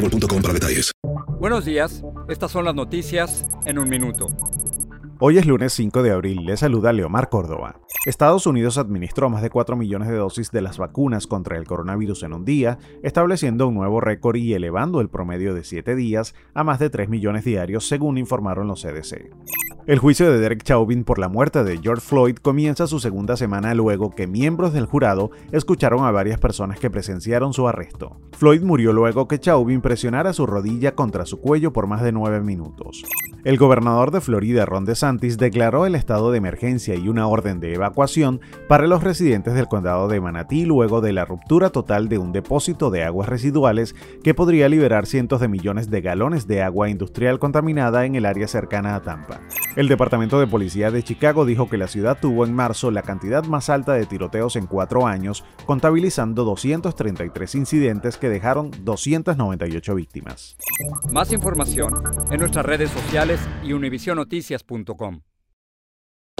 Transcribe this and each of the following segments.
para detalles. Buenos días, estas son las noticias en un minuto. Hoy es lunes 5 de abril, le saluda Leomar Córdoba. Estados Unidos administró más de 4 millones de dosis de las vacunas contra el coronavirus en un día, estableciendo un nuevo récord y elevando el promedio de 7 días a más de 3 millones diarios, según informaron los CDC. El juicio de Derek Chauvin por la muerte de George Floyd comienza su segunda semana luego que miembros del jurado escucharon a varias personas que presenciaron su arresto. Floyd murió luego que Chauvin presionara su rodilla contra su cuello por más de nueve minutos. El gobernador de Florida, Ron DeSantis, declaró el estado de emergencia y una orden de evacuación para los residentes del condado de Manatí luego de la ruptura total de un depósito de aguas residuales que podría liberar cientos de millones de galones de agua industrial contaminada en el área cercana a Tampa. El Departamento de Policía de Chicago dijo que la ciudad tuvo en marzo la cantidad más alta de tiroteos en cuatro años, contabilizando 233 incidentes que dejaron 298 víctimas. Más información en nuestras redes sociales y univisionoticias.com.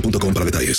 boostmobile.com para detalles.